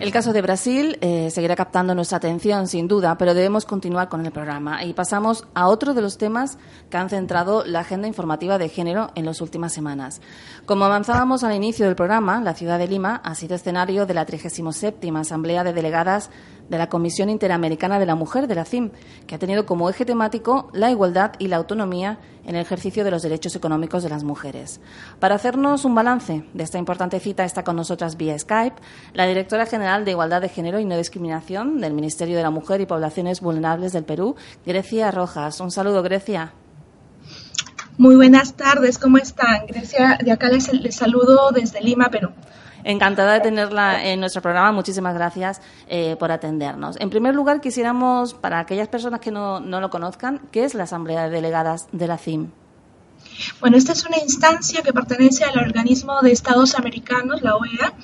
El caso de Brasil eh, seguirá captando nuestra atención, sin duda, pero debemos continuar con el programa. Y pasamos a otro de los temas que han centrado la agenda informativa de género en las últimas semanas. Como avanzábamos al inicio del programa, la ciudad de Lima ha sido escenario de la 37 Asamblea de Delegadas de la Comisión Interamericana de la Mujer, de la CIM, que ha tenido como eje temático la igualdad y la autonomía en el ejercicio de los derechos económicos de las mujeres. Para hacernos un balance de esta importante cita está con nosotras vía Skype la directora general de Igualdad de Género y No Discriminación del Ministerio de la Mujer y Poblaciones Vulnerables del Perú, Grecia Rojas. Un saludo, Grecia. Muy buenas tardes, ¿cómo están? Grecia, de acá les, les saludo desde Lima, Perú. Encantada de tenerla en nuestro programa. Muchísimas gracias eh, por atendernos. En primer lugar, quisiéramos, para aquellas personas que no, no lo conozcan, ¿qué es la Asamblea de Delegadas de la CIM? Bueno, esta es una instancia que pertenece al organismo de Estados Americanos, la OEA,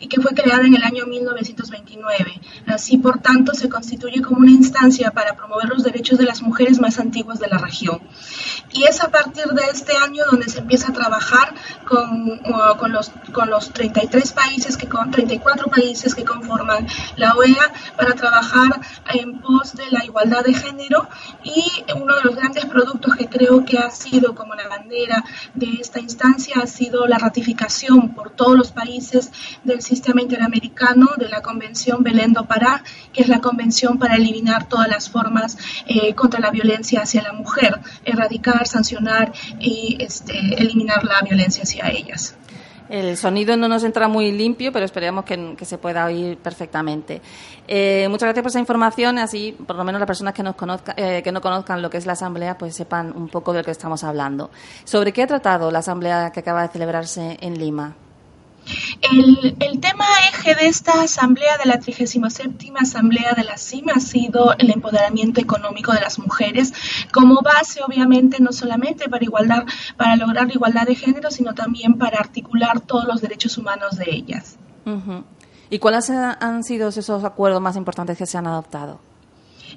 y que fue creada en el año 1929. Así, por tanto, se constituye como una instancia para promover los derechos de las mujeres más antiguas de la región. Y es a partir de este año donde se empieza a trabajar con, los, los 33 países, que con 34 países que conforman la OEA para trabajar en pos de la igualdad de género y uno de los grandes productos que creo que ha sido como la bandera de esta instancia ha sido la ratificación por todos los países del sistema interamericano de la Convención Belén do Pará, que es la convención para eliminar todas las formas eh, contra la violencia hacia la mujer, erradicar, sancionar y este, eliminar la violencia hacia ellas. El sonido no nos entra muy limpio, pero esperemos que, se pueda oír perfectamente. Eh, muchas gracias por esa información, así por lo menos las personas que, nos conozca, eh, que no conozcan lo que es la Asamblea, pues sepan un poco de lo que estamos hablando. ¿Sobre qué ha tratado la Asamblea que acaba de celebrarse en Lima? El, el, tema eje de esta asamblea, de la 37 Asamblea de la CIMA, ha sido el empoderamiento económico de las mujeres, como base, obviamente, no solamente para, igualdad, para lograr la igualdad de género, sino también para articular todos los derechos humanos de ellas. ¿Y cuáles han sido esos acuerdos más importantes que se han adoptado?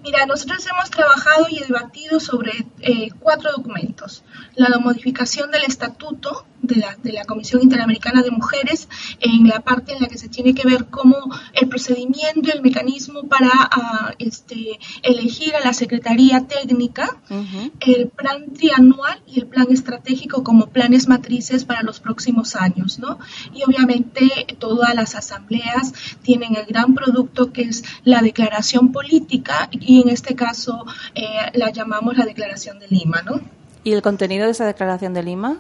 Mira, nosotros hemos trabajado y debatido sobre eh, cuatro documentos. La modificación del estatuto de la, de la, Comisión Interamericana de Mujeres en la parte en la que se tiene que ver cómo el procedimiento y el mecanismo para uh, este, elegir a la Secretaría Técnica, uh -huh. el plan trianual y el plan estratégico como planes matrices para los próximos años. ¿no? Y obviamente todas las asambleas tienen el gran producto que es la declaración política y en este caso eh, la llamamos la Declaración de Lima. ¿no? ¿Y el contenido de esa Declaración de Lima?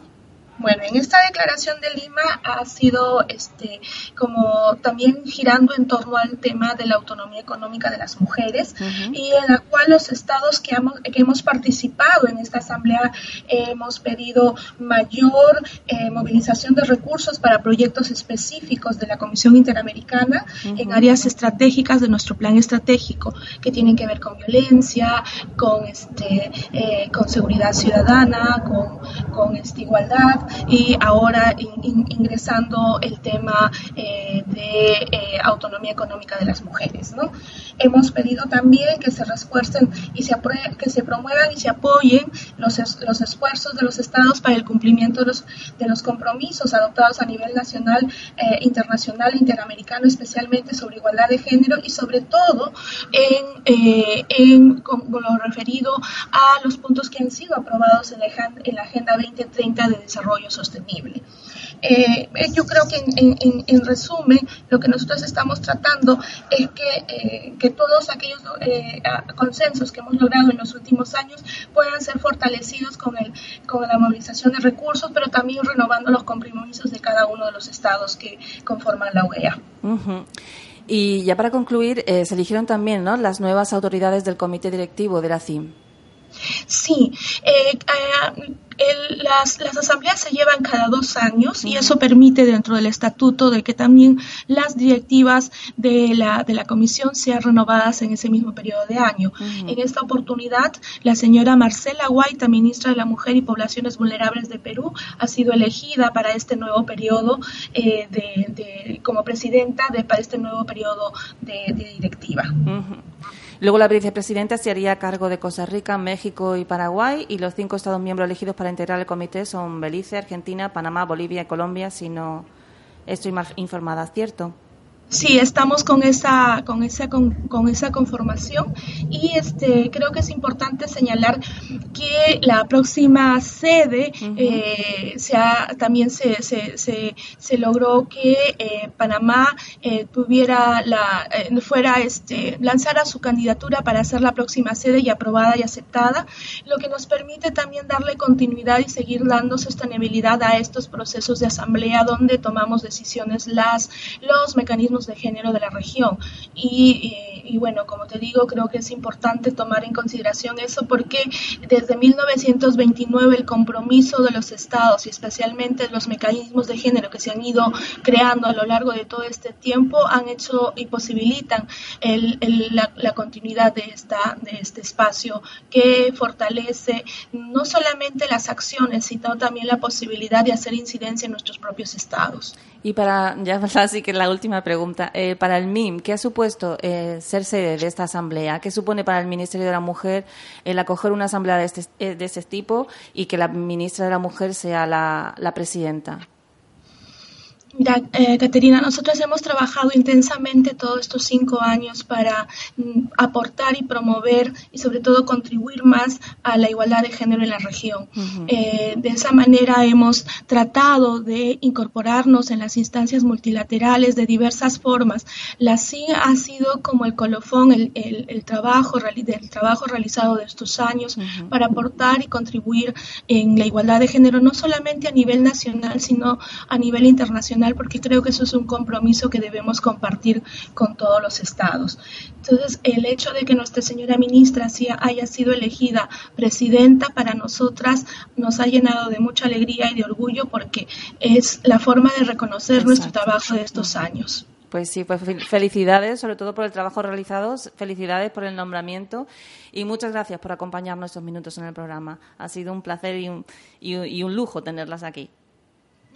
Bueno, en esta declaración de Lima ha sido este como también girando en torno al tema de la autonomía económica de las mujeres uh -huh. y en la cual los estados que hemos, que hemos participado en esta asamblea eh, hemos pedido mayor eh, movilización de recursos para proyectos específicos de la Comisión Interamericana uh -huh. en áreas estratégicas de nuestro plan estratégico que tienen que ver con violencia, con este eh, con seguridad ciudadana, con, con este, igualdad y ahora in, in, ingresando el tema eh, de eh, autonomía económica de las mujeres. ¿no? Hemos pedido también que se refuercen y se, que se promuevan y se apoyen los, los esfuerzos de los estados para el cumplimiento de los, de los compromisos adoptados a nivel nacional, eh, internacional, interamericano, especialmente sobre igualdad de género y sobre todo en, eh, en con lo referido a los puntos que han sido aprobados en la, en la Agenda 2030 de Desarrollo Sostenible. Eh, yo creo que en, en, en, resumen lo que nosotros estamos tratando es que, eh, que todos aquellos eh, consensos que hemos logrado en los últimos años puedan ser fortalecidos con, el, con la movilización de recursos, pero también renovando los compromisos de cada uno de los estados que conforman la OEA. Y ya para concluir, eh, se eligieron también ¿no? las nuevas autoridades del comité directivo de la CIM. Sí, eh, eh, las, las, asambleas se llevan cada dos años y eso permite dentro del estatuto de que también las directivas de la, de la comisión sean renovadas en ese mismo periodo de año. En esta oportunidad, la señora Marcela Guaita, ministra de la Mujer y Poblaciones Vulnerables de Perú, ha sido elegida para este nuevo periodo eh, de, como presidenta de, para este nuevo periodo de, directiva. Luego la vicepresidenta se haría cargo de Costa Rica, México y Paraguay y los cinco Estados miembros elegidos para integrar el comité son Belice, Argentina, Panamá, Bolivia y Colombia, si no estoy mal informada, ¿cierto? Sí, estamos con esa, con esa, con, esa conformación y este, creo que es importante señalar que la próxima sede eh, también se, se, se, se, logró que eh, Panamá eh, tuviera la, fuera este, lanzara su candidatura para ser la próxima sede y aprobada y aceptada, lo que nos permite también darle continuidad y seguir dando sostenibilidad a estos procesos de asamblea donde tomamos decisiones, las, los mecanismos de género de la región. Y, bueno, como te digo, creo que es importante tomar en consideración eso porque desde 1929 el compromiso de los estados y especialmente los mecanismos de género que se han ido creando a lo largo de todo este tiempo han hecho y posibilitan la, continuidad de, esta, de este espacio que fortalece no solamente las acciones, sino también la posibilidad de hacer incidencia en nuestros propios estados. Y para, ya así que la última pregunta, eh, para el MIM, ¿qué ha supuesto eh, ser sede de esta asamblea? ¿Qué supone para el Ministerio de la Mujer el acoger una asamblea de este, eh, de este tipo y que la ministra de la Mujer sea la, la presidenta? Mira, eh, Caterina, nosotros hemos trabajado intensamente todos estos cinco años para mm, aportar y promover y sobre todo contribuir más a la igualdad de género en la región. Eh, de esa manera hemos tratado de incorporarnos en las instancias multilaterales de diversas formas. La CIE ha sido como el colofón, el, el, trabajo, del trabajo realizado de estos años para aportar y contribuir en la igualdad de género, no solamente a nivel nacional, sino a nivel internacional porque creo que eso es un compromiso que debemos compartir con todos los estados. Entonces, el hecho de que nuestra señora ministra haya sido elegida presidenta para nosotras nos ha llenado de mucha alegría y de orgullo porque es la forma de reconocer nuestro trabajo de estos años. Pues sí, pues felicidades, sobre todo por el trabajo realizado, felicidades por el nombramiento y muchas gracias por acompañarnos estos minutos en el programa. Ha sido un placer y un, y un lujo tenerlas aquí.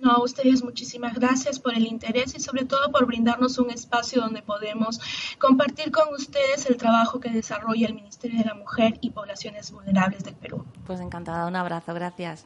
No, a ustedes muchísimas gracias por el interés y sobre todo por brindarnos un espacio donde podemos compartir con ustedes el trabajo que desarrolla el Ministerio de la Mujer y Poblaciones Vulnerables del Perú. Pues encantada, un abrazo, gracias.